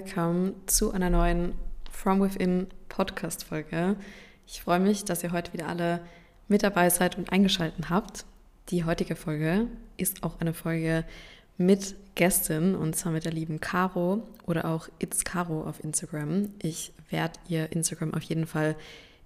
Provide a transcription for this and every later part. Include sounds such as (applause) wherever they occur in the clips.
welcome zu einer neuen From Within Podcast-Folge. Ich freue mich, dass ihr heute wieder alle mit dabei seid und eingeschaltet habt. Die heutige Folge ist auch eine Folge mit Gästin und zwar mit der lieben Caro oder auch It's Caro auf Instagram. Ich werde ihr Instagram auf jeden Fall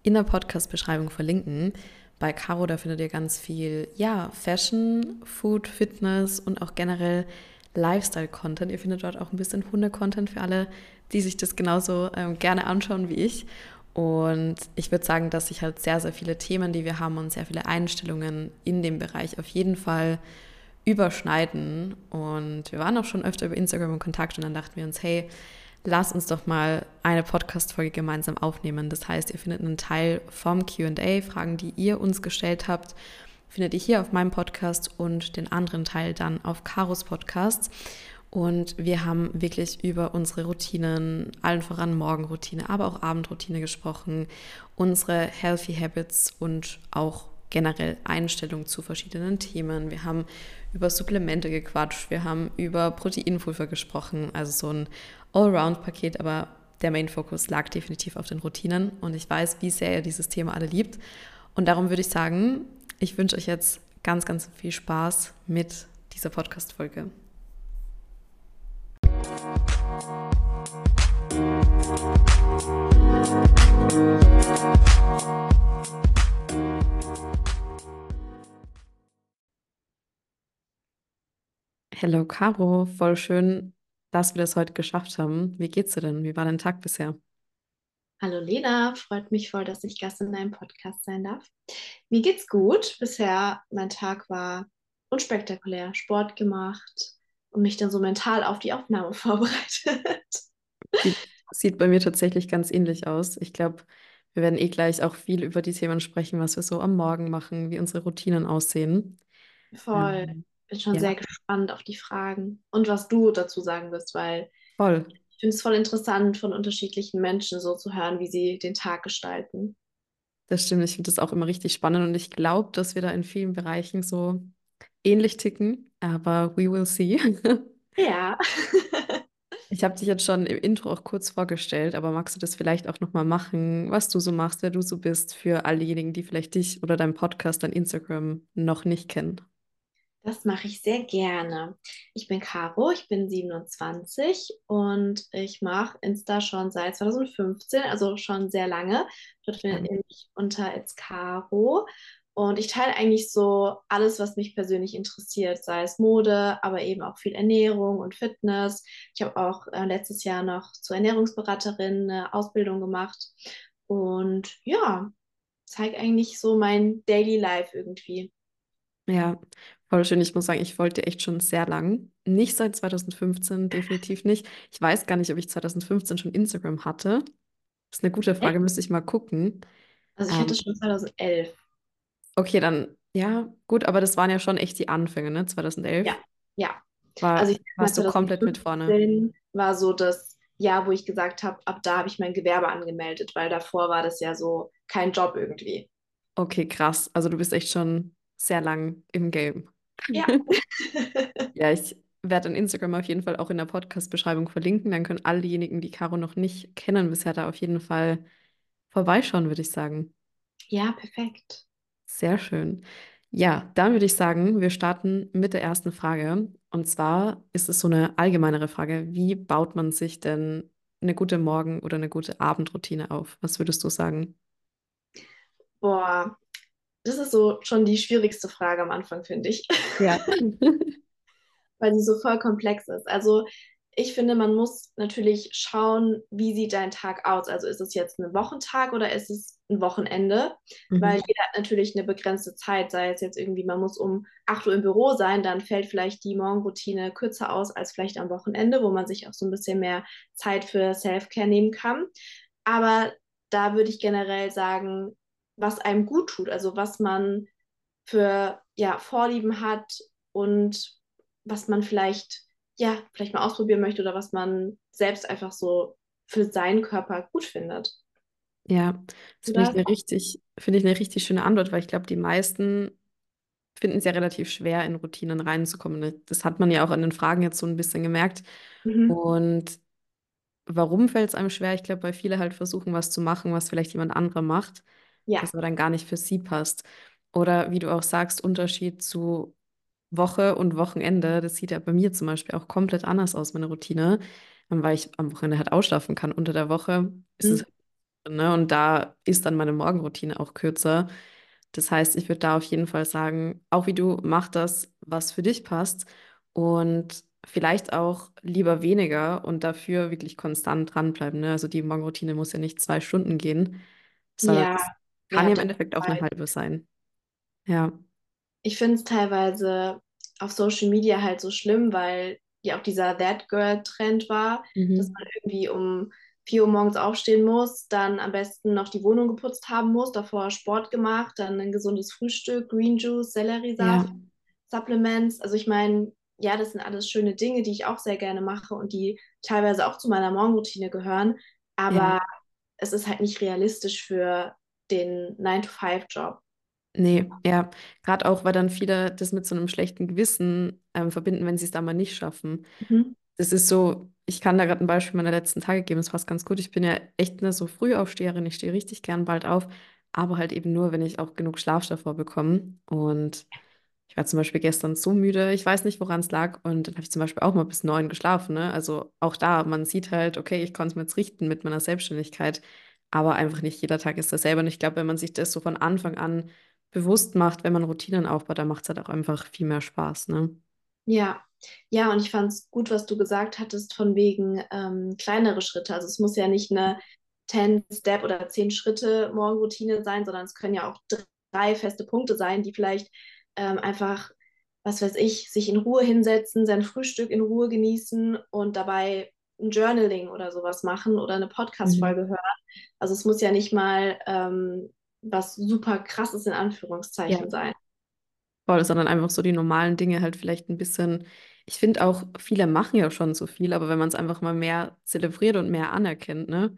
in der Podcast-Beschreibung verlinken. Bei Caro, da findet ihr ganz viel, ja, Fashion, Food, Fitness und auch generell Lifestyle-Content. Ihr findet dort auch ein bisschen Hunde-Content für alle, die sich das genauso ähm, gerne anschauen wie ich. Und ich würde sagen, dass sich halt sehr, sehr viele Themen, die wir haben und sehr viele Einstellungen in dem Bereich auf jeden Fall überschneiden. Und wir waren auch schon öfter über Instagram in Kontakt und dann dachten wir uns, hey, lass uns doch mal eine Podcast-Folge gemeinsam aufnehmen. Das heißt, ihr findet einen Teil vom QA, Fragen, die ihr uns gestellt habt findet ihr hier auf meinem Podcast und den anderen Teil dann auf Karos Podcast. Und wir haben wirklich über unsere Routinen, allen voran Morgenroutine, aber auch Abendroutine gesprochen, unsere Healthy Habits und auch generell Einstellungen zu verschiedenen Themen. Wir haben über Supplemente gequatscht, wir haben über Proteinpulver gesprochen, also so ein Allround-Paket, aber der Main-Fokus lag definitiv auf den Routinen und ich weiß, wie sehr ihr dieses Thema alle liebt. Und darum würde ich sagen, ich wünsche euch jetzt ganz, ganz viel Spaß mit dieser Podcast-Folge. Hallo Caro, voll schön, dass wir das heute geschafft haben. Wie geht's dir denn? Wie war dein Tag bisher? Hallo Lena, freut mich voll, dass ich Gast in deinem Podcast sein darf. Mir geht's gut. Bisher, mein Tag war unspektakulär. Sport gemacht und mich dann so mental auf die Aufnahme (laughs) vorbereitet. Sieht bei mir tatsächlich ganz ähnlich aus. Ich glaube, wir werden eh gleich auch viel über die Themen sprechen, was wir so am Morgen machen, wie unsere Routinen aussehen. Voll. Ähm, Bin schon ja. sehr gespannt auf die Fragen und was du dazu sagen wirst, weil Voll finde es voll interessant, von unterschiedlichen Menschen so zu hören, wie sie den Tag gestalten. Das stimmt, ich finde das auch immer richtig spannend und ich glaube, dass wir da in vielen Bereichen so ähnlich ticken, aber we will see. (laughs) Ja. (laughs) ich habe dich jetzt schon im Intro auch kurz vorgestellt, aber magst du das vielleicht auch nochmal machen, was du so machst, wer du so bist, für all diejenigen, die vielleicht dich oder deinen Podcast, dein Instagram noch nicht kennen? Das mache ich sehr gerne. Ich bin Caro, ich bin 27 und ich mache Insta schon seit 2015, also schon sehr lange. Dort findet ihr mich unter It's Caro. Und ich teile eigentlich so alles, was mich persönlich interessiert, sei es Mode, aber eben auch viel Ernährung und Fitness. Ich habe auch äh, letztes Jahr noch zur Ernährungsberaterin eine Ausbildung gemacht. Und ja, zeige eigentlich so mein Daily Life irgendwie. Ja, voll schön. Ich muss sagen, ich wollte echt schon sehr lang. Nicht seit 2015, definitiv nicht. Ich weiß gar nicht, ob ich 2015 schon Instagram hatte. Das ist eine gute Frage, müsste ich mal gucken. Also ich hatte ähm, schon 2011. Okay, dann, ja, gut, aber das waren ja schon echt die Anfänge, ne? 2011. Ja, ja. War, also ich warst du komplett mit vorne. War so das Jahr, wo ich gesagt habe, ab da habe ich mein Gewerbe angemeldet, weil davor war das ja so kein Job irgendwie. Okay, krass. Also du bist echt schon sehr lang im Game. Ja. (laughs) (laughs) ja, ich werde an Instagram auf jeden Fall auch in der Podcast-Beschreibung verlinken. Dann können all diejenigen, die Caro noch nicht kennen, bisher da auf jeden Fall vorbeischauen, würde ich sagen. Ja, perfekt. Sehr schön. Ja, dann würde ich sagen, wir starten mit der ersten Frage. Und zwar ist es so eine allgemeinere Frage. Wie baut man sich denn eine gute Morgen- oder eine gute Abendroutine auf? Was würdest du sagen? Boah, das ist so schon die schwierigste Frage am Anfang, finde ich. Ja. (laughs) Weil sie so voll komplex ist. Also ich finde, man muss natürlich schauen, wie sieht dein Tag aus. Also ist es jetzt ein Wochentag oder ist es ein Wochenende? Mhm. Weil jeder hat natürlich eine begrenzte Zeit, sei es jetzt irgendwie, man muss um 8 Uhr im Büro sein, dann fällt vielleicht die Morgenroutine kürzer aus als vielleicht am Wochenende, wo man sich auch so ein bisschen mehr Zeit für Self-Care nehmen kann. Aber da würde ich generell sagen, was einem gut tut, also was man für ja, Vorlieben hat und was man vielleicht, ja, vielleicht mal ausprobieren möchte oder was man selbst einfach so für seinen Körper gut findet. Ja, das finde ich eine richtig, finde ich eine richtig schöne Antwort, weil ich glaube, die meisten finden es ja relativ schwer, in Routinen reinzukommen. Das hat man ja auch an den Fragen jetzt so ein bisschen gemerkt. Mhm. Und warum fällt es einem schwer? Ich glaube, weil viele halt versuchen, was zu machen, was vielleicht jemand anderer macht, Ja, was aber dann gar nicht für sie passt. Oder wie du auch sagst, Unterschied zu Woche und Wochenende. Das sieht ja bei mir zum Beispiel auch komplett anders aus, meine Routine, ähm, weil ich am Wochenende halt ausschlafen kann. Unter der Woche ist es, mhm. ne, und da ist dann meine Morgenroutine auch kürzer. Das heißt, ich würde da auf jeden Fall sagen, auch wie du, mach das, was für dich passt und vielleicht auch lieber weniger und dafür wirklich konstant dranbleiben. Ne? Also die Morgenroutine muss ja nicht zwei Stunden gehen, sondern ja, kann ja, ja im Endeffekt auch eine halbe sein. Ja. Ich finde es teilweise auf Social Media halt so schlimm, weil ja auch dieser That Girl-Trend war, dass Mhm. man irgendwie um 4 Uhr morgens aufstehen muss, dann am besten noch die Wohnung geputzt haben muss, davor Sport gemacht, dann ein gesundes Frühstück, Green Juice, Ja, Selleriesaft, Supplements. Also ich meine, ja, das sind alles schöne Dinge, die ich auch sehr gerne mache und die teilweise auch zu meiner Morgenroutine gehören, ja. aber es ist halt nicht realistisch für den nine to five job Nee, ja. Gerade auch, weil dann viele das mit so einem schlechten Gewissen ähm, verbinden, wenn sie es da mal nicht schaffen. Mhm. Das ist so, ich kann da gerade ein Beispiel meiner letzten Tage geben, das passt ganz gut. Ich bin ja echt eine so Frühaufsteherin, ich stehe richtig gern bald auf, aber halt eben nur, wenn ich auch genug Schlaf davor bekomme. Und ich war zum Beispiel gestern so müde, ich weiß nicht, woran es lag. Und dann habe ich zum Beispiel auch mal bis neun geschlafen. Ne? Also auch da, man sieht halt, okay, ich konnte es mir jetzt richten mit meiner Selbstständigkeit, aber einfach nicht jeder Tag ist dasselbe. Und ich glaube, wenn man sich das so von Anfang an bewusst macht, wenn man Routinen aufbaut, dann macht es halt auch einfach viel mehr Spaß. Ne? Ja, ja, und ich fand es gut, was du gesagt hattest, von wegen ähm, kleinere Schritte. Also es muss ja nicht eine 10-Step oder 10-Schritte-Morgenroutine sein, sondern es können ja auch drei feste Punkte sein, die vielleicht ähm, einfach, was weiß ich, sich in Ruhe hinsetzen, sein Frühstück in Ruhe genießen und dabei ein Journaling oder sowas machen oder eine Mhm. Podcast-Folge hören. Also es muss ja nicht mal ähm, was super krasses in Ja. Anführungszeichen sein. Voll, sondern einfach so die normalen Dinge halt vielleicht ein bisschen. Ich finde auch, viele machen ja schon so viel, aber wenn man es einfach mal mehr zelebriert und mehr anerkennt, ne,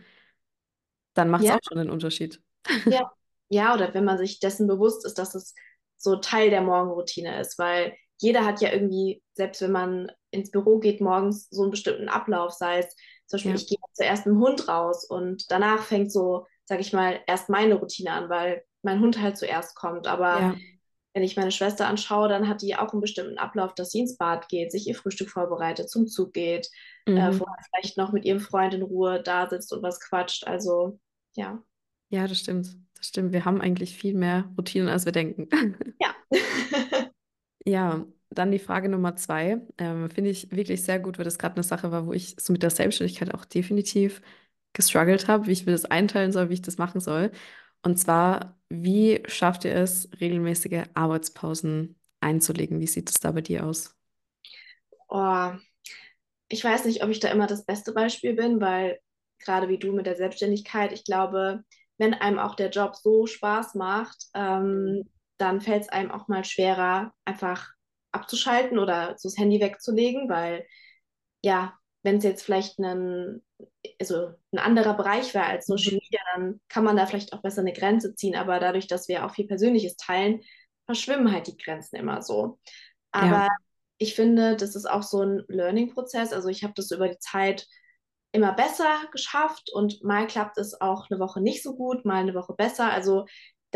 dann macht es Ja, auch schon einen Unterschied. Ja, (laughs) ja, oder wenn man sich dessen bewusst ist, dass es so Teil der Morgenroutine ist, weil jeder hat ja irgendwie, selbst wenn man ins Büro geht morgens, so einen bestimmten Ablauf, sei es zum Beispiel, Ja, ich gehe zuerst mit dem Hund raus und danach fängt so, sag ich mal, erst meine Routine an, weil mein Hund halt zuerst kommt. Aber ja, wenn ich meine Schwester anschaue, dann hat die auch einen bestimmten Ablauf, dass sie ins Bad geht, sich ihr Frühstück vorbereitet, zum Zug geht, äh, mhm. vorher vielleicht noch mit ihrem Freund in Ruhe da sitzt und was quatscht. Also, ja. Ja, das stimmt. Das stimmt. Wir haben eigentlich viel mehr Routinen, als wir denken. Ja. (laughs) Ja, dann die Frage Nummer zwei. Ähm, finde ich wirklich sehr gut, weil das gerade eine Sache war, wo ich so mit der Selbstständigkeit auch definitiv gestruggelt habe, wie ich mir das einteilen soll, wie ich das machen soll. Und zwar, wie schafft ihr es, regelmäßige Arbeitspausen einzulegen? Wie sieht es da bei dir aus? Oh, ich weiß nicht, ob ich da immer das beste Beispiel bin, weil gerade wie du mit der Selbstständigkeit, ich glaube, wenn einem auch der Job so Spaß macht, ähm, dann fällt es einem auch mal schwerer, einfach abzuschalten oder so das Handy wegzulegen, weil ja, wenn es jetzt vielleicht ein, also ein anderer Bereich wäre als Social Mhm. Media, dann kann man da vielleicht auch besser eine Grenze ziehen. Aber dadurch, dass wir auch viel Persönliches teilen, verschwimmen halt die Grenzen immer so. Ja, Aber ich finde, das ist auch so ein Learning-Prozess. Also ich habe das über die Zeit immer besser geschafft und mal klappt es auch eine Woche nicht so gut, mal eine Woche besser. Also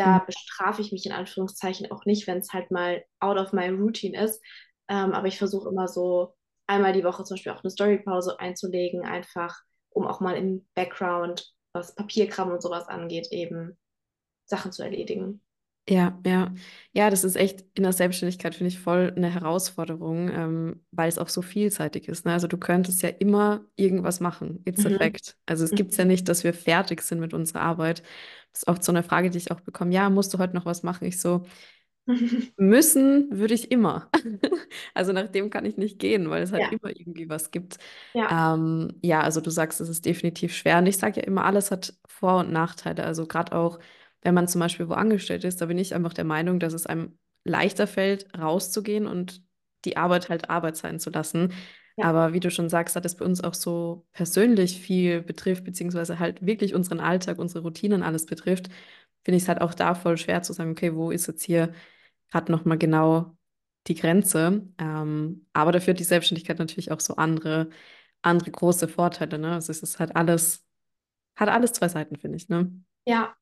da Mhm. bestrafe ich mich in Anführungszeichen auch nicht, wenn es halt mal out of my routine ist. Ähm, aber ich versuche immer so einmal die Woche zum Beispiel auch eine Storypause einzulegen, einfach um auch mal im Background, was Papierkram und sowas angeht, eben Sachen zu erledigen. Ja, ja. Ja, das ist echt in der Selbstständigkeit, finde ich, voll eine Herausforderung, ähm, weil es auch so vielseitig ist. Ne? Also du könntest ja immer irgendwas machen. It's a Mhm. fact. Also es gibt ja nicht, dass wir fertig sind mit unserer Arbeit. Das ist oft so eine Frage, die ich auch bekomme. Ja, musst du heute noch was machen? Ich so, (laughs) müssen würde ich immer. (laughs) Also nach dem kann ich nicht gehen, weil es halt Ja, immer irgendwie was gibt. ja. Ähm, ja, also du sagst, es ist definitiv schwer. Und ich sage ja immer, alles hat Vor- und Nachteile. Also gerade auch, wenn man zum Beispiel wo angestellt ist, da bin ich einfach der Meinung, dass es einem leichter fällt, rauszugehen und die Arbeit halt Arbeit sein zu lassen. Ja. Aber wie du schon sagst, hat es bei uns auch so persönlich viel betrifft, beziehungsweise halt wirklich unseren Alltag, unsere Routinen alles betrifft, finde ich es halt auch da voll schwer zu sagen, okay, wo ist jetzt hier gerade nochmal genau die Grenze. Ähm, aber dafür hat die Selbstständigkeit natürlich auch so andere andere große Vorteile, ne? Also es ist halt alles, hat alles zwei Seiten, finde ich, ne? Ja,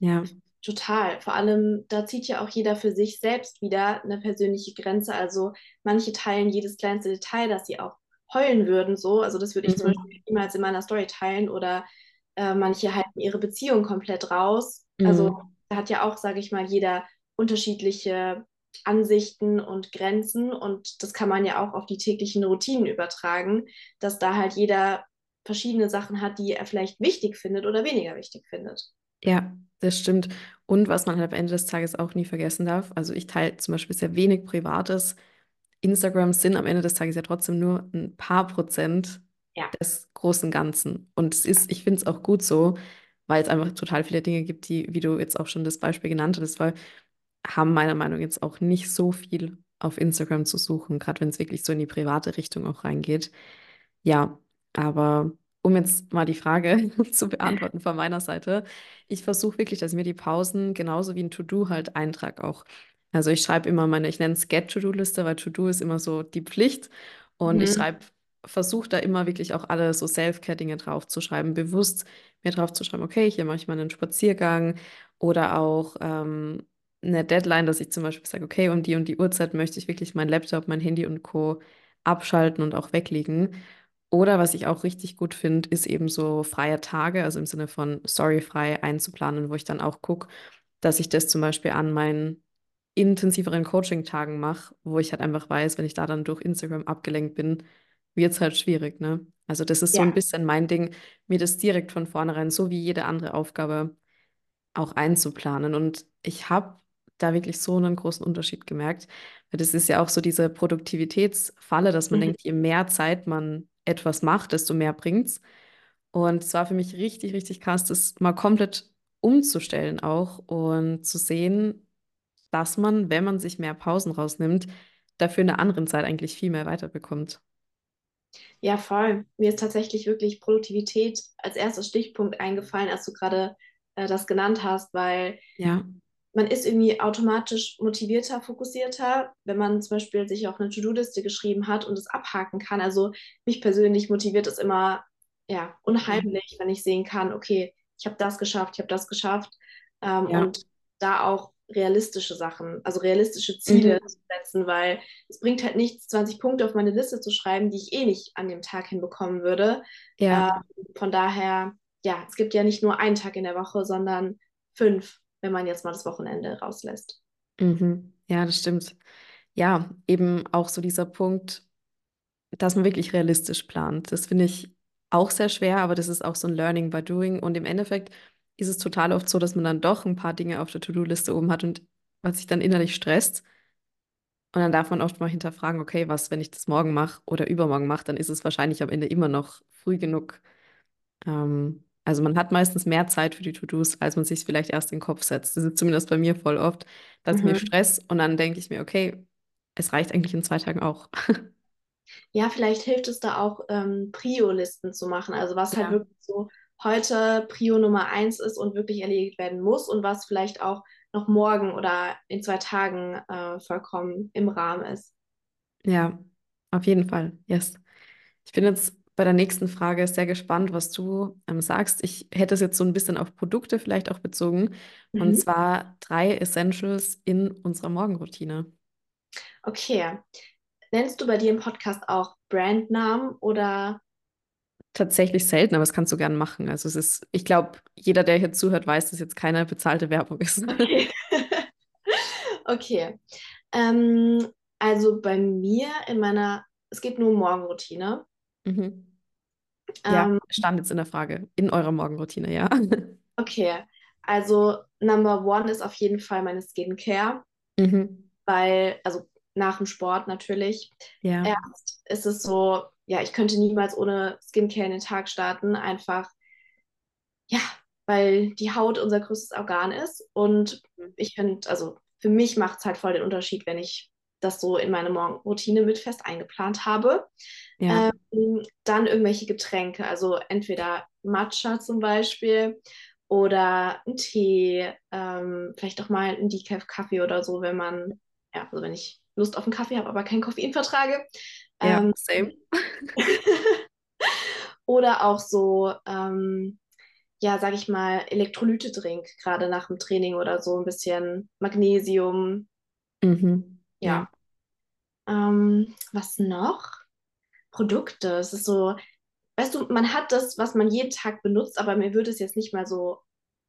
Ja. total. Vor allem, da zieht ja auch jeder für sich selbst wieder eine persönliche Grenze. Also manche teilen jedes kleinste Detail, dass sie auch heulen würden, so. Also das würde ich zum Mhm. Beispiel niemals in meiner Story teilen. Oder äh, manche halten ihre Beziehung komplett raus. Also Mhm. da hat ja auch, sage ich mal, jeder unterschiedliche Ansichten und Grenzen. Und das kann man ja auch auf die täglichen Routinen übertragen, dass da halt jeder verschiedene Sachen hat, die er vielleicht wichtig findet oder weniger wichtig findet. Ja, das stimmt. Und was man halt am Ende des Tages auch nie vergessen darf, also ich teile zum Beispiel sehr wenig Privates. Instagram sind am Ende des Tages ja trotzdem nur ein paar Prozent Ja. des großen Ganzen. Und es ist, ich finde es auch gut so, weil es einfach total viele Dinge gibt, die, wie du jetzt auch schon das Beispiel genannt hast, weil haben meiner Meinung nach jetzt auch nicht so viel auf Instagram zu suchen, gerade wenn es wirklich so in die private Richtung auch reingeht. Ja, aber um jetzt mal die Frage (laughs) zu beantworten (laughs) von meiner Seite, ich versuche wirklich, dass ich mir die Pausen genauso wie ein To-Do halt eintrage auch. Also ich schreibe immer meine, ich nenne es Get-To-Do-Liste, weil To-Do ist immer so die Pflicht. Und ich Mhm. schreibe, versuche da immer wirklich auch alle so Self-Care-Dinge draufzuschreiben, bewusst mir draufzuschreiben, okay, hier mache ich mal einen Spaziergang oder auch ähm, eine Deadline, dass ich zum Beispiel sage, okay, um die und die Uhrzeit möchte ich wirklich mein Laptop, mein Handy und Co. abschalten und auch weglegen. Oder was ich auch richtig gut finde, ist eben so freie Tage, also im Sinne von storyfrei einzuplanen, wo ich dann auch gucke, dass ich das zum Beispiel an meinen intensiveren Coaching-Tagen mache, wo ich halt einfach weiß, wenn ich da dann durch Instagram abgelenkt bin, wird es halt schwierig, ne? Also das ist so ein Ja. bisschen mein Ding, mir das direkt von vornherein, so wie jede andere Aufgabe, auch einzuplanen. Und ich habe da wirklich so einen großen Unterschied gemerkt, weil das ist ja auch so diese Produktivitätsfalle, dass man Mhm. denkt, je mehr Zeit man etwas macht, desto mehr bringt's. Und es war für mich richtig, richtig krass, das mal komplett umzustellen auch und zu sehen, dass man, wenn man sich mehr Pausen rausnimmt, dafür in einer anderen Zeit eigentlich viel mehr weiterbekommt. Ja, voll. Mir ist tatsächlich wirklich Produktivität als erster Stichpunkt eingefallen, als du gerade äh, das genannt hast, weil Ja, man ist irgendwie automatisch motivierter, fokussierter, wenn man zum Beispiel sich auch eine To-Do-Liste geschrieben hat und es abhaken kann. Also mich persönlich motiviert es immer, ja, Mhm. unheimlich, wenn ich sehen kann, okay, ich habe das geschafft, ich habe das geschafft ähm, ja, und da auch realistische Sachen, also realistische Ziele mhm. zu setzen, weil es bringt halt nichts, 20 Punkte auf meine Liste zu schreiben, die ich eh nicht an dem Tag hinbekommen würde. Ja, Ähm, von daher, ja, es gibt ja nicht nur einen Tag in der Woche, sondern fünf wenn man jetzt mal das Wochenende rauslässt. mhm. Ja, das stimmt. Ja, eben auch so dieser Punkt, dass man wirklich realistisch plant. Das finde ich auch sehr schwer, aber das ist auch so ein Learning by Doing. Und im Endeffekt ist es total oft so, dass man dann doch ein paar Dinge auf der To-Do-Liste oben hat und was sich dann innerlich stresst. Und dann darf man oft mal hinterfragen, okay, was, wenn ich das morgen mache oder übermorgen mache, dann ist es wahrscheinlich am Ende immer noch früh genug. Ähm, also man hat meistens mehr Zeit für die To-Dos, als man sich vielleicht erst in den Kopf setzt. Das ist zumindest bei mir voll oft, dass ich mir Mhm. Stress und dann denke ich mir, okay, es reicht eigentlich in zwei Tagen auch. (laughs) Ja, vielleicht hilft es da auch, ähm, Prio-Listen zu machen. Also was halt Ja. wirklich so heute Prio Nummer eins ist und wirklich erledigt werden muss und was vielleicht auch noch morgen oder in zwei Tagen äh, vollkommen im Rahmen ist. Ja, auf jeden Fall. Yes. Ich bin jetzt bei der nächsten Frage sehr gespannt, was du ähm, sagst. Ich hätte es jetzt so ein bisschen auf Produkte vielleicht auch bezogen. Und Mhm. zwar drei Essentials in unserer Morgenroutine. Okay. Nennst du bei dir im Podcast auch Brandnamen oder Tatsächlich selten, aber das kannst du gern machen. Also es ist, ich glaube, jeder, der hier zuhört, weiß, dass jetzt keine bezahlte Werbung ist. Okay. (laughs) Okay. Ähm, also bei mir in meiner, es geht nur um Morgenroutine. Mhm. Ja, Ähm, stand jetzt in der Frage. In eurer Morgenroutine, ja. okay, also Number One ist auf jeden Fall meine Skincare, Mhm. weil, also nach dem Sport natürlich. Ja, Erst ist es so, ja, ich könnte niemals ohne Skincare in den Tag starten, einfach, ja, weil die Haut unser größtes Organ ist und ich finde, also für mich macht es halt voll den Unterschied, wenn ich das so in meine Morgenroutine mit fest eingeplant habe. ja, Ähm, dann irgendwelche Getränke, also entweder Matcha zum Beispiel oder ein Tee, ähm, vielleicht auch mal ein Decaf-Kaffee oder so, wenn man, ja, also wenn ich Lust auf einen Kaffee habe, aber kein Koffein vertrage. ja, Ähm, same. (laughs) Oder auch so, ähm, ja, sag ich mal, Elektrolyte-Drink, gerade nach dem Training oder so, ein bisschen Magnesium. Mhm. Ja. Ähm, was noch? Produkte. Es ist so, weißt du, man hat das, was man jeden Tag benutzt, aber mir würde es jetzt nicht mal so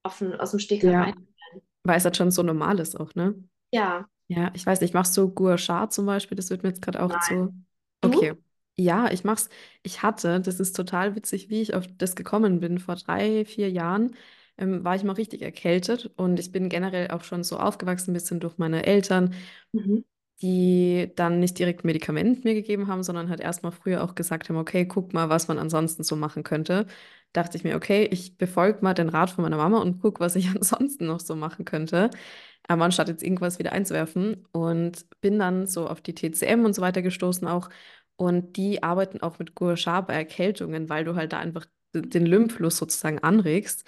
auf, aus dem Stegreif Ja. einfallen. Weil es halt schon so normal ist auch, ne? Ja, Ja, ich weiß nicht, machst du Gua Sha zum Beispiel? Das wird mir jetzt gerade auch zu. Du? Okay. Ja, ich mach's. Ich hatte, das ist total witzig, wie ich auf das gekommen bin. Vor drei, vier Jahren ähm, war ich mal richtig erkältet und ich bin generell auch schon so aufgewachsen, ein bisschen durch meine Eltern, Mhm. Die dann nicht direkt Medikament mir gegeben haben, sondern halt erstmal früher auch gesagt haben, okay, guck mal, was man ansonsten so machen könnte. Dachte ich mir, okay, ich befolge mal den Rat von meiner Mama und guck, was ich (laughs) ansonsten noch so machen könnte. Aber anstatt jetzt irgendwas wieder einzuwerfen und bin dann so auf die TCM und so weiter gestoßen auch. Und die arbeiten auch mit Gua Sha bei Erkältungen, weil du halt da einfach den Lymphfluss sozusagen anregst.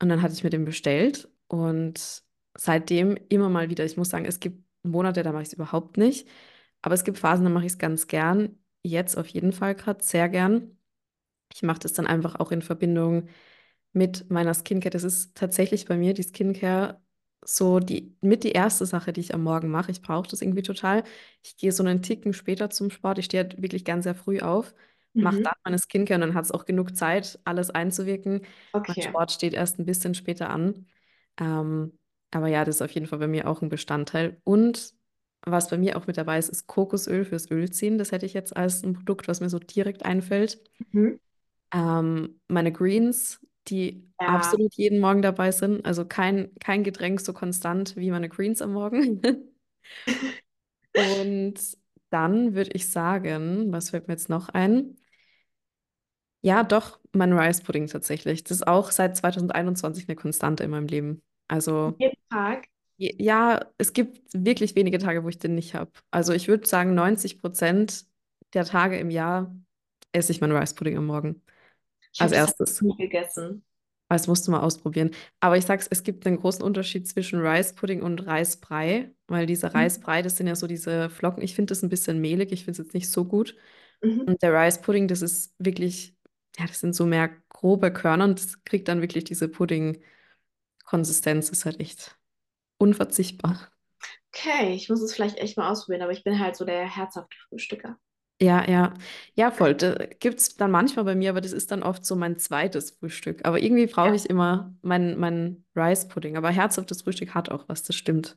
Und dann hatte ich mir den bestellt und seitdem immer mal wieder. Ich muss sagen, es gibt Monate, da mache ich es überhaupt nicht. Aber es gibt Phasen, da mache ich es ganz gern. Jetzt auf jeden Fall gerade sehr gern. Ich mache das dann einfach auch in Verbindung mit meiner Skincare. Das ist tatsächlich bei mir die Skincare so die mit die erste Sache, die ich am Morgen mache. Ich brauche das irgendwie total. Ich gehe so einen Ticken später zum Sport. Ich stehe halt wirklich ganz sehr früh auf, mache Mhm. dann meine Skincare und dann hat es auch genug Zeit, alles einzuwirken. Mein Okay. Sport steht erst ein bisschen später an. Ähm, aber ja, das ist auf jeden Fall bei mir auch ein Bestandteil. Und was bei mir auch mit dabei ist, ist Kokosöl fürs Ölziehen. Das hätte ich jetzt als ein Produkt, was mir so direkt einfällt. Mhm. Ähm, meine Greens, die Ja, absolut jeden Morgen dabei sind. Also kein, kein Getränk so konstant wie meine Greens am Morgen. (laughs) Und dann würde ich sagen, was fällt mir jetzt noch ein? Ja, doch, mein Rice Pudding tatsächlich. Das ist auch seit 2021 eine Konstante in meinem Leben. Also jeden Tag. ja, es gibt wirklich wenige Tage, wo ich den nicht habe. Also ich würde sagen, 90 Prozent der Tage im Jahr esse ich meinen Rice Pudding am Morgen. Ich Als erstes. nie gegessen. Das musst du mal ausprobieren. Aber ich sag's, es gibt einen großen Unterschied zwischen Rice Pudding und Reisbrei, weil dieser Mhm. Reisbrei, das sind ja so diese Flocken. Ich finde das ein bisschen mehlig, ich finde es jetzt nicht so gut. Mhm. Und der Rice Pudding, das ist wirklich, ja, das sind so mehr grobe Körner und das kriegt dann wirklich diese Pudding-Konsistenz, ist halt echt unverzichtbar. Okay, ich muss es vielleicht echt mal ausprobieren, aber ich bin halt so der herzhafte Frühstücker. Ja, ja, ja, voll. Da gibt's dann manchmal bei mir, aber das ist dann oft so mein zweites Frühstück. Aber irgendwie brauche Ja. ich immer meinen mein Rice Pudding. Aber herzhaftes Frühstück hat auch was, das stimmt.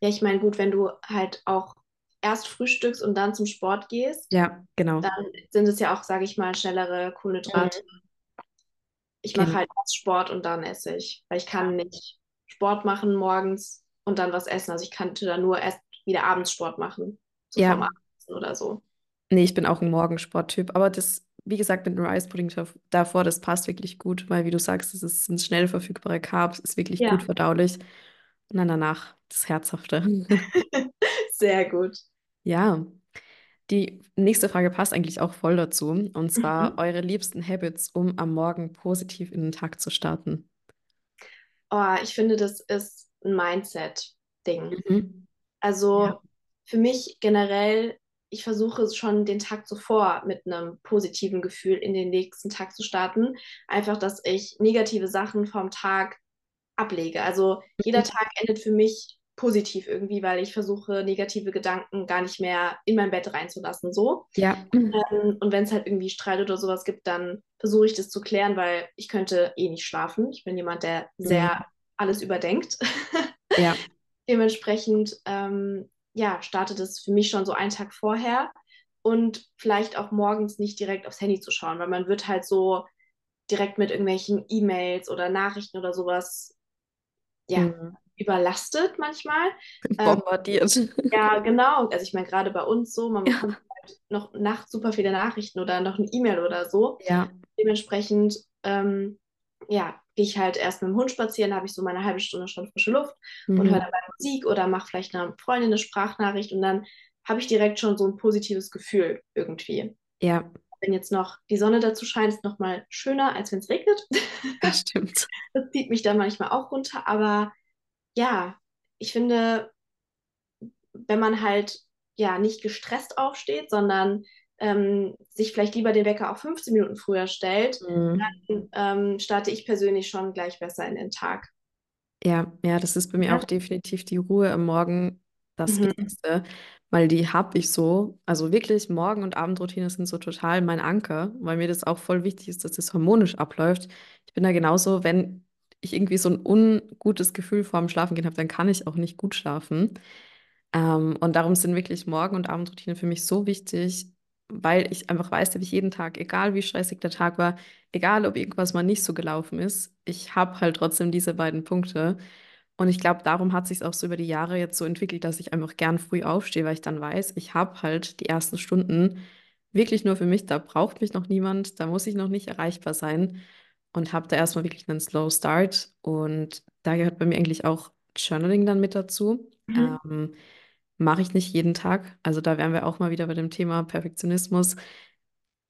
Ja, ich meine, gut, wenn du halt auch erst frühstückst und dann zum Sport gehst, Ja, genau. dann sind es ja auch, sage ich mal, schnellere Kohlenhydrate. Ich mache Genau. halt erst Sport und dann esse ich, weil ich kann nicht Sport machen morgens und dann was essen. Also ich könnte dann nur erst wieder abends Sport machen, so vorm Ja, Abendessen oder so. nee, ich bin auch ein Morgensporttyp. Aber das, wie gesagt, mit dem Rice Pudding dav- davor, das passt wirklich gut, weil, wie du sagst, es ist, sind schnell verfügbare Carbs, ist wirklich gut Ja, verdaulich. Und dann danach das Herzhafte. (laughs) (laughs) sehr gut. Ja, die nächste Frage passt eigentlich auch voll dazu. Und zwar Mhm. eure liebsten Habits, um am Morgen positiv in den Tag zu starten. Oh, ich finde, das ist ein Mindset-Ding. Mhm. Also Ja. für mich generell, ich versuche schon den Tag zuvor mit einem positiven Gefühl in den nächsten Tag zu starten. Einfach, dass ich negative Sachen vom Tag ablege. Also jeder Tag endet für mich positiv irgendwie, weil ich versuche, negative Gedanken gar nicht mehr in mein Bett reinzulassen. So. Ja. Ähm, Und wenn es halt irgendwie Streit oder sowas gibt, dann versuche ich das zu klären, weil ich könnte eh nicht schlafen. Ich bin jemand, der sehr Mhm. alles überdenkt. Ja. (laughs) Dementsprechend, ähm, ja, startet es für mich schon so einen Tag vorher und vielleicht auch morgens nicht direkt aufs Handy zu schauen, weil man wird halt so direkt mit irgendwelchen E-Mails oder Nachrichten oder sowas, ja, Mhm. Überlastet manchmal. Ähm, Bombardiert. ja, (laughs) genau. Also ich meine, gerade bei uns so, man Ja. bekommt halt noch nachts super viele Nachrichten oder noch eine E-Mail oder so. Ja. Dementsprechend, ähm, ja, gehe ich halt erst mit dem Hund spazieren, habe ich so meine halbe Stunde schon frische Luft und höre Mhm. dabei Musik oder mache vielleicht einer Freundin eine Sprachnachricht und dann habe ich direkt schon so ein positives Gefühl irgendwie. Ja, Wenn jetzt noch die Sonne dazu scheint, ist es nochmal schöner, als wenn es regnet. das stimmt. (laughs) Das zieht mich dann manchmal auch runter, aber ja, ich finde, wenn man halt ja nicht gestresst aufsteht, sondern ähm, sich vielleicht lieber den Wecker auch 15 Minuten früher stellt, mhm. dann ähm, starte ich persönlich schon gleich besser in den Tag. Ja, ja, das ist bei mir ja. auch definitiv die Ruhe am Morgen das mhm. Wichtigste, weil die habe ich so. Also wirklich, Morgen- und Abendroutine sind so total mein Anker, weil mir das auch voll wichtig ist, dass das harmonisch abläuft. Ich bin da genauso, wenn ich irgendwie so ein ungutes Gefühl vor dem Schlafengehen habe, dann kann ich auch nicht gut schlafen. Ähm, und darum sind wirklich Morgen- und Abendroutine für mich so wichtig, weil ich einfach weiß, dass ich jeden Tag, egal wie stressig der Tag war, egal ob irgendwas mal nicht so gelaufen ist, ich habe halt trotzdem diese beiden Punkte. Und ich glaube, darum hat sich auch so über die Jahre jetzt so entwickelt, dass ich einfach gern früh aufstehe, weil ich dann weiß, ich habe halt die ersten Stunden wirklich nur für mich, da braucht mich noch niemand, da muss ich noch nicht erreichbar sein und habe da erstmal wirklich einen Slow Start. Und da gehört bei mir eigentlich auch Journaling dann mit dazu. Mhm. Ähm, Mache ich nicht jeden Tag. Also da wären wir auch mal wieder bei dem Thema Perfektionismus,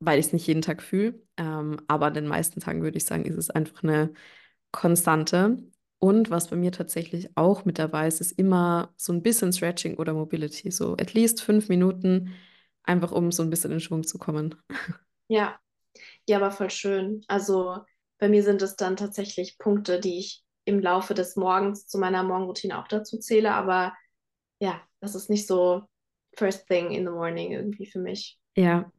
weil ich es nicht jeden Tag fühle. Ähm, aber an den meisten Tagen würde ich sagen, ist es einfach eine Konstante. Und was bei mir tatsächlich auch mit dabei ist, ist immer so ein bisschen Stretching oder Mobility. So at least fünf Minuten, einfach um so ein bisschen in Schwung zu kommen. (laughs) Ja, ja, aber voll schön. Also bei mir sind es dann tatsächlich Punkte, die ich im Laufe des Morgens zu meiner Morgenroutine auch dazu zähle. Aber ja, das ist nicht so first thing in the morning irgendwie für mich. Ja,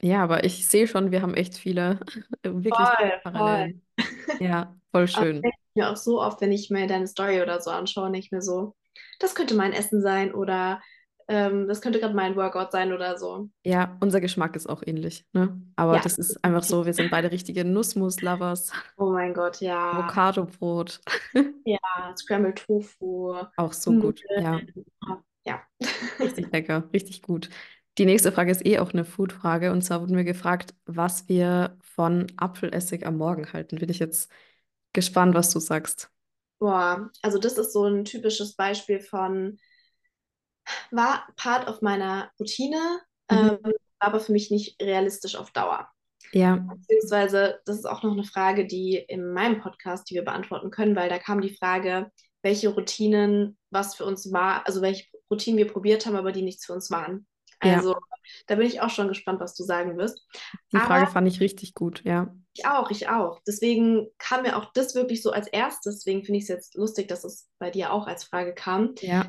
ja, aber ich sehe schon, wir haben echt viele (laughs) wirklich voll, Parallelen. Voll. Ja, voll schön. Ich mir auch so oft, wenn ich mir deine Story oder so anschaue, nicht mehr so, das könnte mein Essen sein oder ähm, das könnte gerade mein Workout sein oder so. Ja, unser Geschmack ist auch ähnlich, ne? Aber ja. das ist einfach so, wir sind beide richtige Nussmus-Lovers. Oh mein Gott, ja. Avocado-Brot. (laughs) ja, Scrambled Tofu. Auch so gut, ja. Ja. Richtig (laughs) lecker, richtig gut. Die nächste Frage ist eh auch eine Food-Frage. Und zwar wurden wir gefragt, was wir von Apfelessig am Morgen halten. Bin ich jetzt gespannt, was du sagst. Boah, also das ist so ein typisches Beispiel von, war Part of meiner Routine, mhm. ähm, aber für mich nicht realistisch auf Dauer. Ja. Beziehungsweise, das ist auch noch eine Frage, die in meinem Podcast, die wir beantworten können, weil da kam die Frage, welche Routinen was für uns war, also welche Routinen wir probiert haben, aber die nichts für uns waren. Also ja. da bin ich auch schon gespannt, was du sagen wirst. Die Frage Aber fand ich richtig gut, ja. Ich auch, ich auch. Deswegen kam mir auch das wirklich so als erstes. Deswegen finde ich es jetzt lustig, dass es bei dir auch als Frage kam. Ja.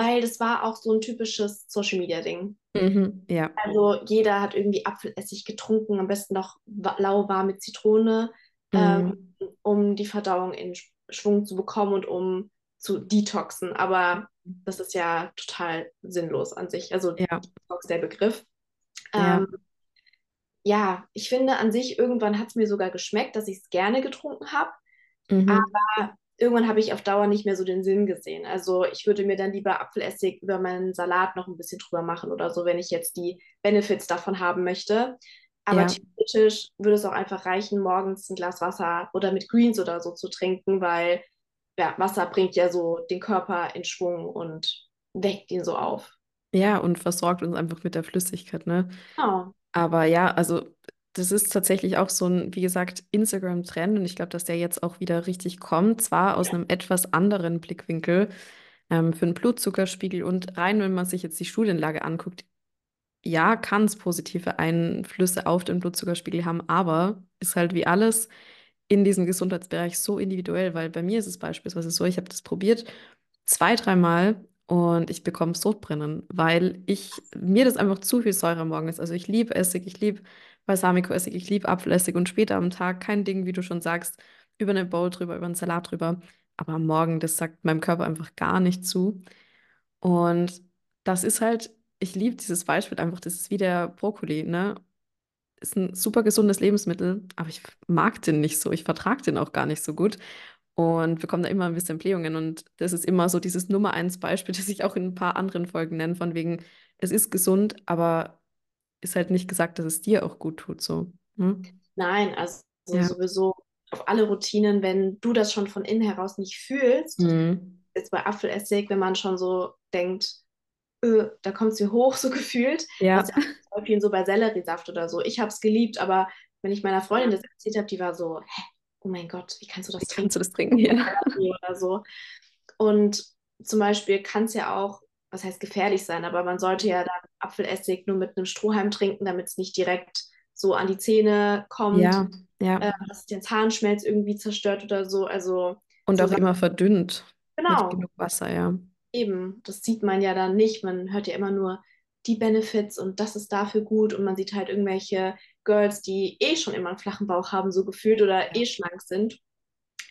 Weil das war auch so ein typisches Social Media Ding. Mhm, ja. Also jeder hat irgendwie Apfelessig getrunken, am besten noch lauwarm mit Zitrone, mhm. ähm, um die Verdauung in Schwung zu bekommen und um zu detoxen. Aber das ist ja total sinnlos an sich. Also ja. Detox der Begriff. Ja. Ähm, ja, ich finde an sich, irgendwann hat es mir sogar geschmeckt, dass ich es gerne getrunken habe. Mhm. Aber irgendwann habe ich auf Dauer nicht mehr so den Sinn gesehen. Also ich würde mir dann lieber Apfelessig über meinen Salat noch ein bisschen drüber machen oder so, wenn ich jetzt die Benefits davon haben möchte. Aber ja. theoretisch würde es auch einfach reichen, morgens ein Glas Wasser oder mit Greens oder so zu trinken, weil ja, Wasser bringt ja so den Körper in Schwung und weckt ihn so auf. Ja, und versorgt uns einfach mit der Flüssigkeit, ne? Oh. Aber ja, also das ist tatsächlich auch so ein, wie gesagt, Instagram-Trend und ich glaube, dass der jetzt auch wieder richtig kommt, zwar aus einem etwas anderen Blickwinkel ähm, für den Blutzuckerspiegel und rein, wenn man sich jetzt die Studienlage anguckt, ja, kann es positive Einflüsse auf den Blutzuckerspiegel haben, aber ist halt wie alles in diesem Gesundheitsbereich so individuell, weil bei mir ist es beispielsweise so, ich habe das probiert zwei, dreimal und ich bekomme Sodbrennen, weil ich mir das einfach zu viel Säure am Morgen ist. Also ich liebe Essig, ich liebe Balsamico-Essig, ich liebe Apfelessig und später am Tag kein Ding, wie du schon sagst, über eine Bowl drüber, über einen Salat drüber. Aber am Morgen, das sagt meinem Körper einfach gar nicht zu. Und das ist halt, ich liebe dieses Beispiel einfach, das ist wie der Brokkoli, ne? ist ein super gesundes Lebensmittel, aber ich mag den nicht so. Ich vertrage den auch gar nicht so gut und bekomme da immer ein bisschen Blähungen. Und das ist immer so dieses Nummer eins Beispiel, (laughs) das ich auch in ein paar anderen Folgen nenne, von wegen, es ist gesund, aber ist halt nicht gesagt, dass es dir auch gut tut. So. Hm? Nein, also ja. sowieso auf alle Routinen, wenn du das schon von innen heraus nicht fühlst, mhm. jetzt bei Apfelessig, wenn man schon so denkt, öh, da kommt sie hoch, so (laughs) gefühlt. Ja. Das ist so bei Selleriesaft oder so. Ich habe es geliebt, aber wenn ich meiner Freundin das erzählt habe, die war so, hä, oh mein Gott, wie kannst du das wie trinken? Kannst du das trinken? Ja. (laughs) Oder so. Und zum Beispiel kann es ja auch was heißt gefährlich sein, aber man sollte ja dann Apfelessig nur mit einem Strohhalm trinken, damit es nicht direkt so an die Zähne kommt, Ja, ja. äh, dass es den Zahnschmelz irgendwie zerstört oder so. Also Und so auch immer verdünnt mit genau, genug Wasser, ja. eben, das sieht man ja dann nicht. Man hört ja immer nur die Benefits und das ist dafür gut und man sieht halt irgendwelche Girls, die eh schon immer einen flachen Bauch haben, so gefühlt oder eh schlank sind.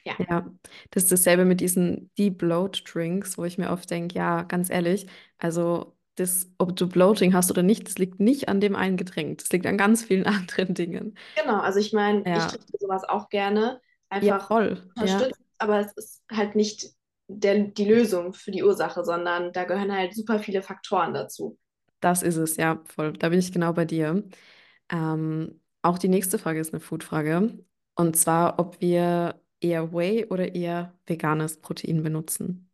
Ja, Ja, das ist dasselbe mit diesen Deep Bloat Drinks, wo ich mir oft denke, ja, ganz ehrlich, also das, ob du Bloating hast oder nicht, das liegt nicht an dem einen Getränk, das liegt an ganz vielen (laughs) anderen Dingen. genau. Also ich meine, ich Ja, trinke sowas auch gerne, ja, einfach voll. Ja, aber es ist halt nicht der, die Lösung für die Ursache, sondern da gehören halt super viele Faktoren dazu. das ist es, ja, voll. Da bin ich genau bei dir. Ähm, auch die nächste Frage ist eine Foodfrage. Und zwar, ob wir eher Whey oder eher veganes Protein benutzen.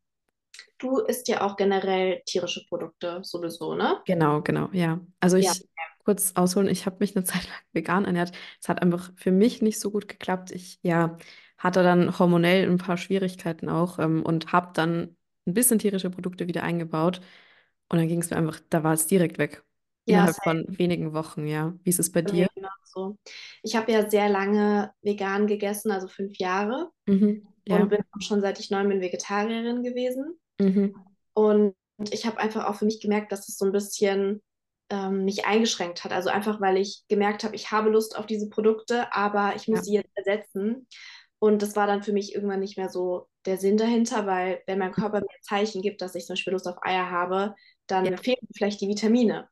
Du isst ja auch generell tierische Produkte sowieso, ne? Genau, genau, ja. Also Ja, ich kurz ausholen, ich habe mich eine (laughs) Zeit lang vegan ernährt. Es hat einfach für mich nicht so gut geklappt. Ich, ja, hatte dann hormonell ein paar Schwierigkeiten auch ähm, und habe dann ein bisschen tierische Produkte wieder eingebaut. Und dann ging es mir einfach, da war es direkt weg. ja, Innerhalb von wenigen Wochen, ja. Wie ist es bei bei mir genauso. Ich habe ja sehr lange vegan gegessen, also fünf Jahre, Mhm, und ja. bin auch schon seit ich neun bin Vegetarierin gewesen. Mhm, Und ich habe einfach auch für mich gemerkt, dass es so ein bisschen ähm, mich eingeschränkt hat. Also einfach, weil ich gemerkt habe, ich habe Lust auf diese Produkte, aber ich muss ja. sie jetzt ersetzen. Und das war dann für mich irgendwann nicht mehr so der Sinn dahinter, weil wenn mein Körper mir Zeichen gibt, dass ich zum Beispiel Lust auf Eier habe, Ja. dann fehlen mir vielleicht die Vitamine.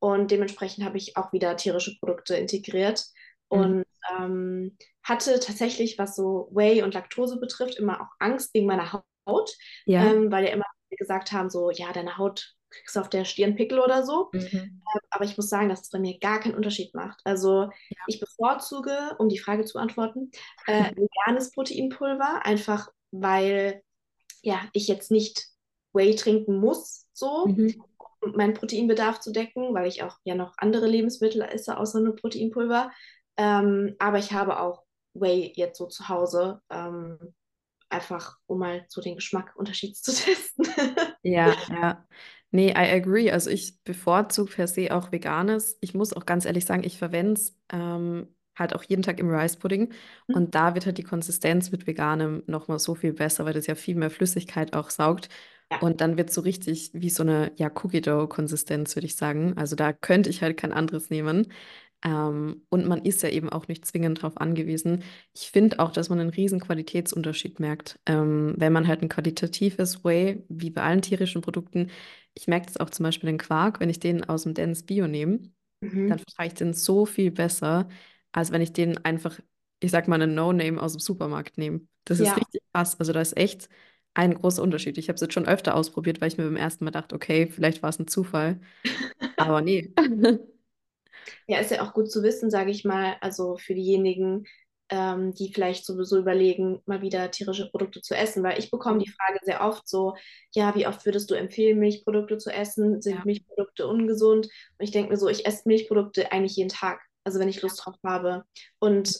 Und dementsprechend habe ich auch wieder tierische Produkte integriert Mhm. und ähm, hatte tatsächlich, was so Whey und Laktose betrifft, immer auch Angst wegen meiner Haut, Ja. ähm, weil ja immer gesagt haben, so, ja, deine Haut kriegst du auf der Stirn Pickel oder so. Mhm. Aber ich muss sagen, dass es bei mir gar keinen Unterschied macht. Also Ja. ich bevorzuge, um die Frage zu beantworten, äh, (laughs) veganes Proteinpulver, einfach weil ja, ich jetzt nicht Whey trinken muss, so, Mhm. Um meinen Proteinbedarf zu decken, weil ich auch ja noch andere Lebensmittel esse, außer nur Proteinpulver. Ähm, aber ich habe auch Whey jetzt so zu Hause, ähm, einfach um mal so den Geschmackunterschied zu (laughs) testen. Ja, ja. Nee, I agree. Also ich bevorzuge per se auch Veganes. Ich muss auch ganz ehrlich sagen, ich verwende es ähm, halt auch jeden Tag im Rice Pudding. Und da wird halt die Konsistenz mit Veganem nochmal so viel besser, weil das ja viel mehr Flüssigkeit auch saugt. Ja, Und dann wird es so richtig wie so eine, ja, Cookie Dough-Konsistenz, würde ich sagen. Also da könnte ich halt kein anderes nehmen. Ähm, und man ist ja eben auch nicht zwingend darauf angewiesen. Ich finde auch, dass man einen riesen Qualitätsunterschied merkt, ähm, wenn man halt ein qualitatives Whey, wie bei allen tierischen Produkten, ich merke das auch zum Beispiel den Quark, wenn ich den aus dem Dance Bio nehme, dann mhm. vertrage ich den so viel besser, als wenn ich den einfach, ich sag mal, einen No-Name aus dem Supermarkt nehme. Das ist Ja, richtig krass. Also da ist echt ein großer Unterschied. Ich habe es jetzt schon öfter ausprobiert, weil ich mir beim ersten Mal dachte, okay, vielleicht war es ein Zufall. (laughs) Aber nee. Ja, ist ja auch gut zu wissen, sage ich mal, also für diejenigen, ähm, die vielleicht sowieso überlegen, mal wieder tierische Produkte zu essen, weil ich bekomme die Frage sehr oft so, ja, wie oft würdest du empfehlen, Milchprodukte zu essen? Sind Ja, Milchprodukte ungesund? Und ich denke mir so, ich esse Milchprodukte eigentlich jeden Tag, also wenn ich Lust drauf habe. Und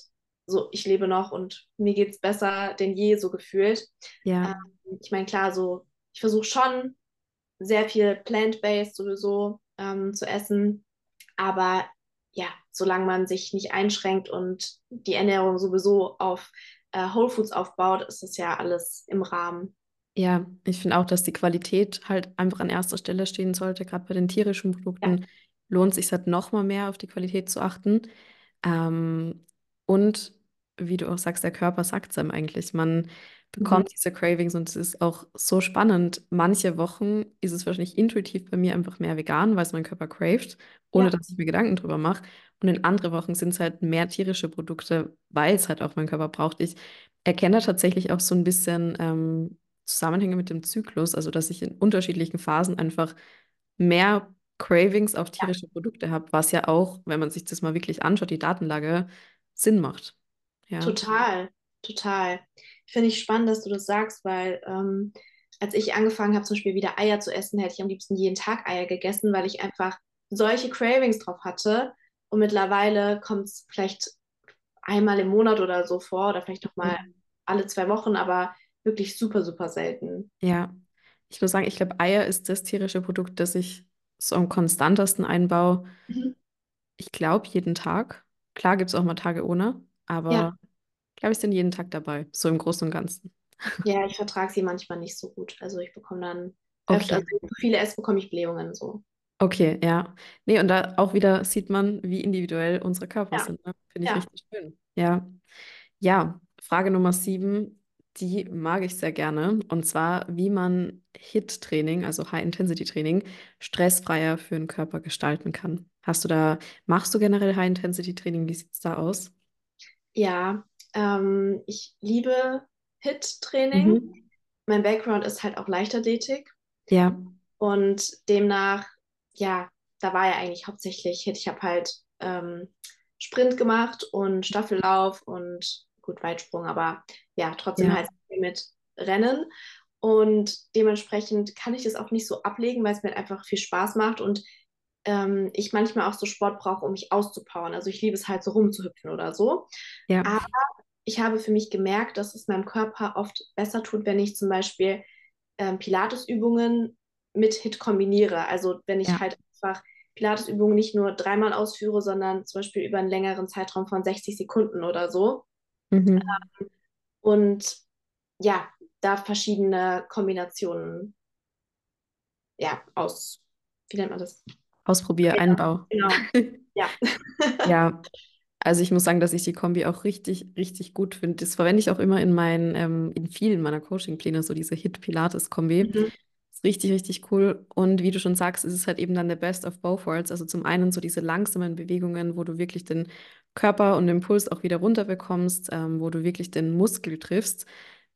so, ich lebe noch und mir geht es besser denn je, so gefühlt. ja, Ähm, ich meine, klar, so, ich versuche schon sehr viel plant-based sowieso ähm, zu essen. Aber ja, solange man sich nicht einschränkt und die Ernährung sowieso auf äh, Whole Foods aufbaut, ist das ja alles im Rahmen. Ja, ich finde auch, dass die Qualität halt einfach an erster Stelle stehen sollte. Gerade bei den tierischen Ja. Produkten lohnt sich halt noch mal mehr auf die Qualität zu achten. Ähm, und wie du auch sagst, der Körper sagt es einem eigentlich. Man Mhm. bekommt diese Cravings und es ist auch so spannend. Manche Wochen ist es wahrscheinlich intuitiv bei mir einfach mehr vegan, weil es mein Körper cravet, ohne Ja, dass ich mir Gedanken drüber mache. Und in andere Wochen sind es halt mehr tierische Produkte, weil es halt auch mein Körper braucht. Ich erkenne da tatsächlich auch so ein bisschen ähm, Zusammenhänge mit dem Zyklus, also dass ich in unterschiedlichen Phasen einfach mehr Cravings auf ja, tierische Produkte habe, was ja auch, wenn man sich das mal wirklich anschaut, die Datenlage, Sinn macht. Ja, total, total. Finde ich spannend, dass du das sagst, weil ähm, als ich angefangen habe, zum Beispiel wieder Eier zu essen, hätte ich am liebsten jeden Tag Eier gegessen, weil ich einfach solche Cravings drauf hatte. Und mittlerweile kommt es vielleicht einmal im Monat oder so vor oder vielleicht noch mal Mhm. alle zwei Wochen, aber wirklich super, super selten. ja. Ich muss sagen, ich glaube, Eier ist das tierische Produkt, das ich so am konstantesten einbaue. Mhm. Ich glaube, jeden Tag. Klar gibt es auch mal Tage ohne, aber ich glaube, ich bin jeden Tag dabei, so im Großen und Ganzen. ja, ich vertrage sie manchmal nicht so gut. Also ich bekomme dann öfter, Okay. also wenn ich zu viele esse, bekomme ich Blähungen so. Okay, ja. Nee, und da auch wieder sieht man, wie individuell unsere Körper Ja, sind. Ne? Finde ich ja. richtig schön. Ja. Ja, Frage Nummer sieben, die mag ich sehr gerne. Und zwar, wie man HIIT-Training, also High-Intensity-Training, stressfreier für den Körper gestalten kann. Hast du da, machst du generell High-Intensity-Training? Wie sieht es da aus? Ja, ähm, ich liebe HIIT-Training. Mhm. Mein Background ist halt auch Leichtathletik Ja, und demnach, ja, da war ja eigentlich hauptsächlich HIIT. Ich habe halt ähm, Sprint gemacht und Staffellauf und gut Weitsprung, aber ja, trotzdem ja, halt mit Rennen. Und dementsprechend kann ich das auch nicht so ablegen, weil es mir halt einfach viel Spaß macht und ähm, ich manchmal auch so Sport brauche, um mich auszupowern. Also ich liebe es halt so rumzuhüpfen oder so. ja, Aber ich habe für mich gemerkt, dass es meinem Körper oft besser tut, wenn ich zum Beispiel ähm, Pilatesübungen mit HIIT kombiniere. Also wenn ich ja. halt einfach Pilatesübungen nicht nur dreimal ausführe, sondern zum Beispiel über einen längeren Zeitraum von 60 Sekunden oder so. Mhm. Und ja, da verschiedene Kombinationen ja, aus, wie nennt man das? Ausprobier, Ja, Einbau. genau. Ja. (laughs) Ja, (laughs) also ich muss sagen, dass ich die Kombi auch richtig, richtig gut finde. Das verwende ich auch immer in meinen, ähm, in vielen meiner Coaching-Pläne, so diese Hit-Pilates-Kombi. Mhm. Ist richtig, richtig cool. Und wie du schon sagst, ist es halt eben dann der Best of both worlds. Also zum einen so diese langsamen Bewegungen, wo du wirklich den Körper und den Puls auch wieder runterbekommst, ähm, wo du wirklich den Muskel triffst,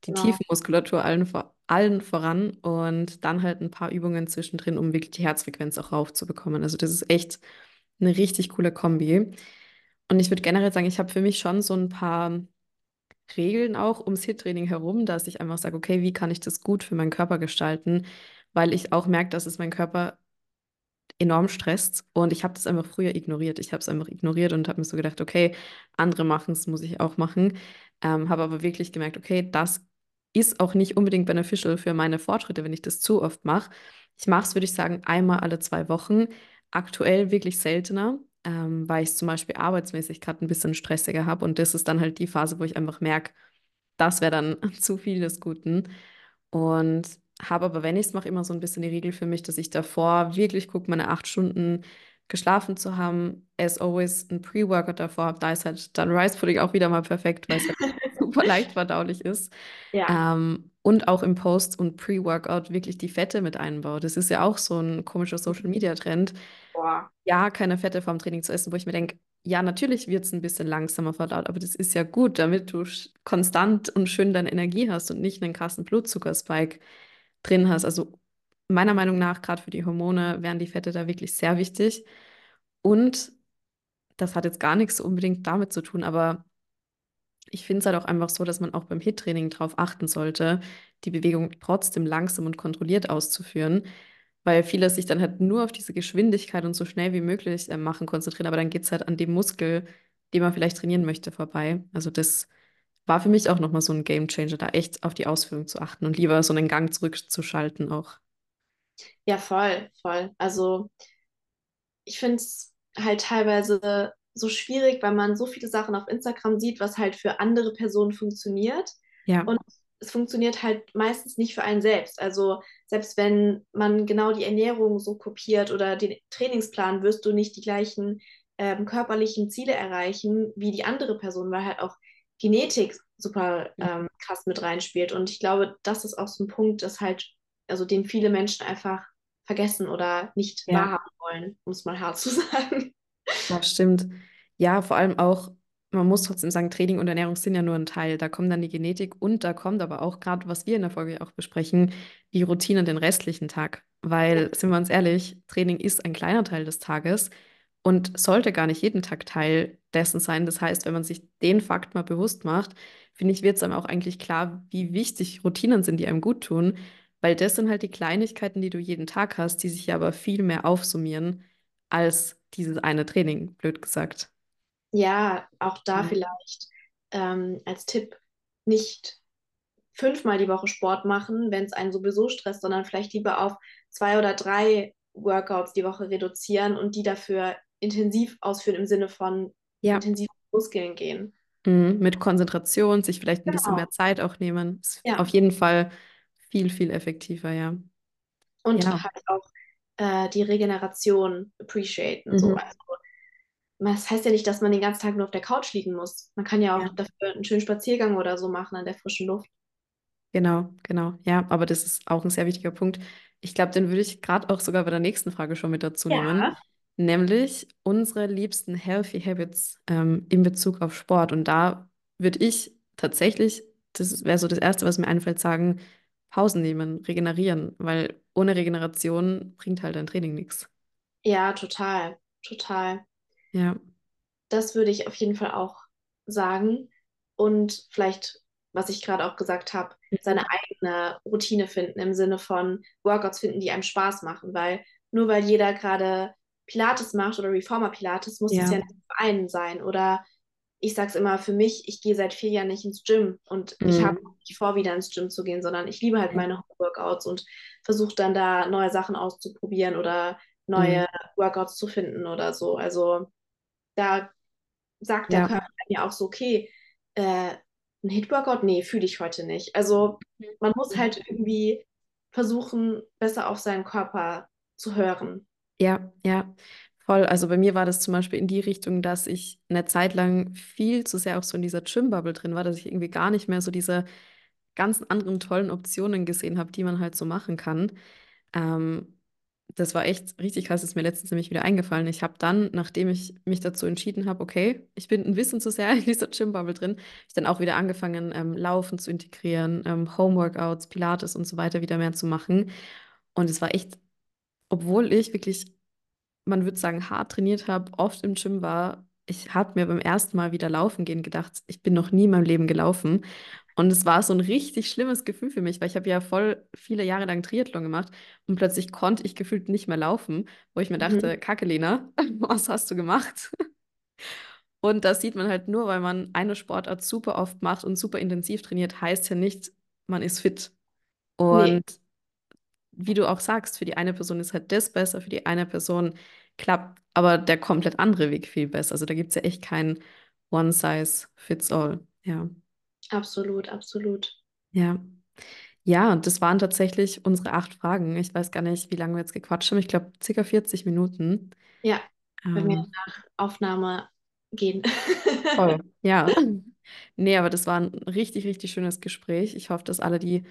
die Genau. Tiefenmuskulatur allen, vor, allen voran und dann halt ein paar Übungen zwischendrin, um wirklich die Herzfrequenz auch raufzubekommen. Also das ist echt eine richtig coole Kombi. Und ich würde generell sagen, ich habe für mich schon so ein paar Regeln auch ums HIIT-Training herum, dass ich einfach sage, okay, wie kann ich das gut für meinen Körper gestalten? Weil ich auch merke, dass es meinen Körper enorm stresst und ich habe das einfach früher ignoriert. Ich habe es einfach ignoriert und habe mir so gedacht, okay, andere machen es, muss ich auch machen. Ähm, habe aber wirklich gemerkt, okay, das ist auch nicht unbedingt beneficial für meine Fortschritte, wenn ich das zu oft mache. Ich mache es, würde ich sagen, einmal alle zwei Wochen. Aktuell wirklich seltener, ähm, weil ich zum Beispiel arbeitsmäßig gerade ein bisschen stressiger habe und das ist dann halt die Phase, wo ich einfach merke, das wäre dann (laughs) zu viel des Guten. Und habe aber, wenn ich es mache, immer so ein bisschen die Regel für mich, dass ich davor wirklich gucke, meine acht Stunden geschlafen zu haben. As always ein Pre-Workout davor habe. Da ist halt dann Rice Pudding auch wieder mal perfekt, weil es halt (laughs) (laughs) super leicht (laughs) verdaulich ist. Ja. Ähm, und auch im Post- und Pre-Workout wirklich die Fette mit einbaue. Das ist ja auch so ein komischer Social-Media-Trend. Ja, keine Fette vorm Training zu essen, wo ich mir denke, ja, natürlich wird es ein bisschen langsamer verdaut, aber das ist ja gut, damit du konstant und schön deine Energie hast und nicht einen krassen Blutzuckerspike drin hast. Also meiner Meinung nach, gerade für die Hormone, wären die Fette da wirklich sehr wichtig. Und das hat jetzt gar nichts unbedingt damit zu tun, aber ich finde es halt auch einfach so, dass man auch beim HIIT-Training darauf achten sollte, die Bewegung trotzdem langsam und kontrolliert auszuführen, weil viele sich dann halt nur auf diese Geschwindigkeit und so schnell wie möglich äh, machen konzentrieren, aber dann geht es halt an dem Muskel, den man vielleicht trainieren möchte, vorbei. Also das war für mich auch nochmal so ein Gamechanger, da echt auf die Ausführung zu achten und lieber so einen Gang zurückzuschalten auch. Ja, voll, voll. Also ich finde es halt teilweise so schwierig, weil man so viele Sachen auf Instagram sieht, was halt für andere Personen funktioniert. Ja, Und es funktioniert halt meistens nicht für einen selbst. Also selbst wenn man genau die Ernährung so kopiert oder den Trainingsplan, wirst du nicht die gleichen ähm, körperlichen Ziele erreichen wie die andere Person, weil halt auch Genetik super ähm, krass mit reinspielt. Und ich glaube, das ist auch so ein Punkt, das halt, also den viele Menschen einfach vergessen oder nicht ja. wahrhaben wollen, um es mal hart zu (laughs) sagen. Ja, stimmt. Ja, vor allem auch, man muss trotzdem sagen, Training und Ernährung sind ja nur ein Teil. Da kommt dann die Genetik und da kommt aber auch gerade, was wir in der Folge auch besprechen, die Routine den restlichen Tag. Weil, sind wir uns ehrlich, Training ist ein kleiner Teil des Tages und sollte gar nicht jeden Tag Teil dessen sein. Das heißt, wenn man sich den Fakt mal bewusst macht, finde ich, wird es einem auch eigentlich klar, wie wichtig Routinen sind, die einem gut tun. Weil das sind halt die Kleinigkeiten, die du jeden Tag hast, die sich ja aber viel mehr aufsummieren als dieses eine Training, blöd gesagt. Ja, auch da Ja. vielleicht ähm, als Tipp nicht fünfmal die Woche Sport machen, wenn es einen sowieso stresst, sondern vielleicht lieber auf zwei oder drei Workouts die Woche reduzieren und die dafür intensiv ausführen im Sinne von Ja. intensiv Muskeln gehen. Mhm. Mit Konzentration, sich vielleicht ein bisschen Genau. mehr Zeit auch nehmen. Ist Ja. auf jeden Fall viel, viel effektiver, ja. Und Ja. halt auch äh, die Regeneration appreciaten. So. Mhm. Also, das heißt ja nicht, dass man den ganzen Tag nur auf der Couch liegen muss. Man kann ja auch Ja. dafür einen schönen Spaziergang oder so machen an der frischen Luft. Genau, genau. Ja, aber das ist auch ein sehr wichtiger Punkt. Ich glaube, den würde ich gerade auch sogar bei der nächsten Frage schon mit dazu nehmen, Ja. nämlich unsere liebsten Healthy Habits ähm, in Bezug auf Sport. Und da würde ich tatsächlich, das wäre so das Erste, was mir einfällt, sagen, Pausen nehmen, regenerieren, weil ohne Regeneration bringt halt ein Training nichts. Ja, total, total. Ja, Das würde ich auf jeden Fall auch sagen. Und vielleicht, was ich gerade auch gesagt habe, seine eigene Routine finden im Sinne von Workouts finden, die einem Spaß machen. Weil nur weil jeder gerade Pilates macht oder Reformer Pilates, muss es Ja. ja nicht für einen sein. Oder ich sage es immer für mich, ich gehe seit vier Jahren nicht ins Gym und ich Mhm. habe nicht vor, wieder ins Gym zu gehen, sondern ich liebe halt meine Workouts und versuche dann da neue Sachen auszuprobieren oder neue Workouts zu finden oder so. Also da sagt der Ja. Körper mir auch so, okay, äh, ein Hit-Workout? Nee, fühle ich heute nicht. Also man muss halt irgendwie versuchen, besser auf seinen Körper zu hören. Ja, ja, voll. Also bei mir war das zum Beispiel in die Richtung, dass ich eine Zeit lang viel zu sehr auch so in dieser Gym-Bubble drin war, dass ich irgendwie gar nicht mehr so diese ganzen anderen tollen Optionen gesehen habe, die man halt so machen kann. Ähm, das war echt richtig krass, ist mir letztens nämlich wieder eingefallen. Ich habe dann, nachdem ich mich dazu entschieden habe, okay, ich bin ein bisschen zu sehr (laughs) in dieser Gym-Bubble drin, ich dann auch wieder angefangen, ähm, Laufen zu integrieren, ähm, Homeworkouts, Pilates und so weiter wieder mehr zu machen. Und es war echt, obwohl ich wirklich man würde sagen, hart trainiert habe, oft im Gym war, ich habe mir beim ersten Mal wieder laufen gehen gedacht, ich bin noch nie in meinem Leben gelaufen. Und es war so ein richtig schlimmes Gefühl für mich, weil ich habe ja voll viele Jahre lang Triathlon gemacht und plötzlich konnte ich gefühlt nicht mehr laufen, wo ich mir dachte, Kacke, Lena, (laughs) was hast du gemacht? (laughs) Und das sieht man halt nur, weil man eine Sportart super oft macht und super intensiv trainiert, heißt ja nicht, man ist fit. Und Nee. Wie du auch sagst, für die eine Person ist halt das besser, für die eine Person klappt aber der komplett andere Weg viel besser. Also da gibt es ja echt kein One Size Fits All. Ja, Absolut, absolut. ja. Ja, und das waren tatsächlich unsere acht Fragen. Ich weiß gar nicht, wie lange wir jetzt gequatscht haben. Ich glaube, circa 40 Minuten. Ja, wenn wir Ähm, nach Aufnahme gehen. (laughs) Voll, ja. Nee, aber das war ein richtig, richtig schönes Gespräch. Ich hoffe, dass alle, die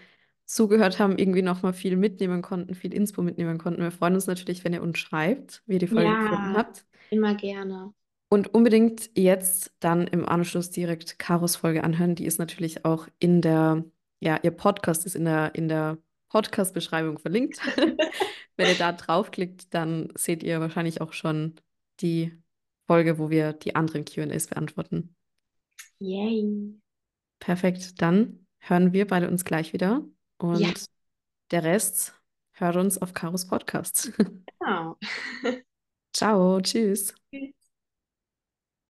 zugehört haben, irgendwie nochmal viel mitnehmen konnten, viel Inspo mitnehmen konnten. Wir freuen uns natürlich, wenn ihr uns schreibt, wie ihr die Folge gefunden Ja, habt. immer gerne. Und unbedingt jetzt dann im Anschluss direkt Karos Folge anhören. Die ist natürlich auch in der, ja, ihr Podcast ist in der, in der Podcast-Beschreibung verlinkt. (laughs) (laughs) Wenn ihr da draufklickt, dann seht ihr wahrscheinlich auch schon die Folge, wo wir die anderen QAs beantworten. Yay. Perfekt, dann hören wir beide uns gleich wieder und Ja. der Rest hört uns auf Karos Podcast. Genau. (laughs) Ciao, tschüss. Tschüss.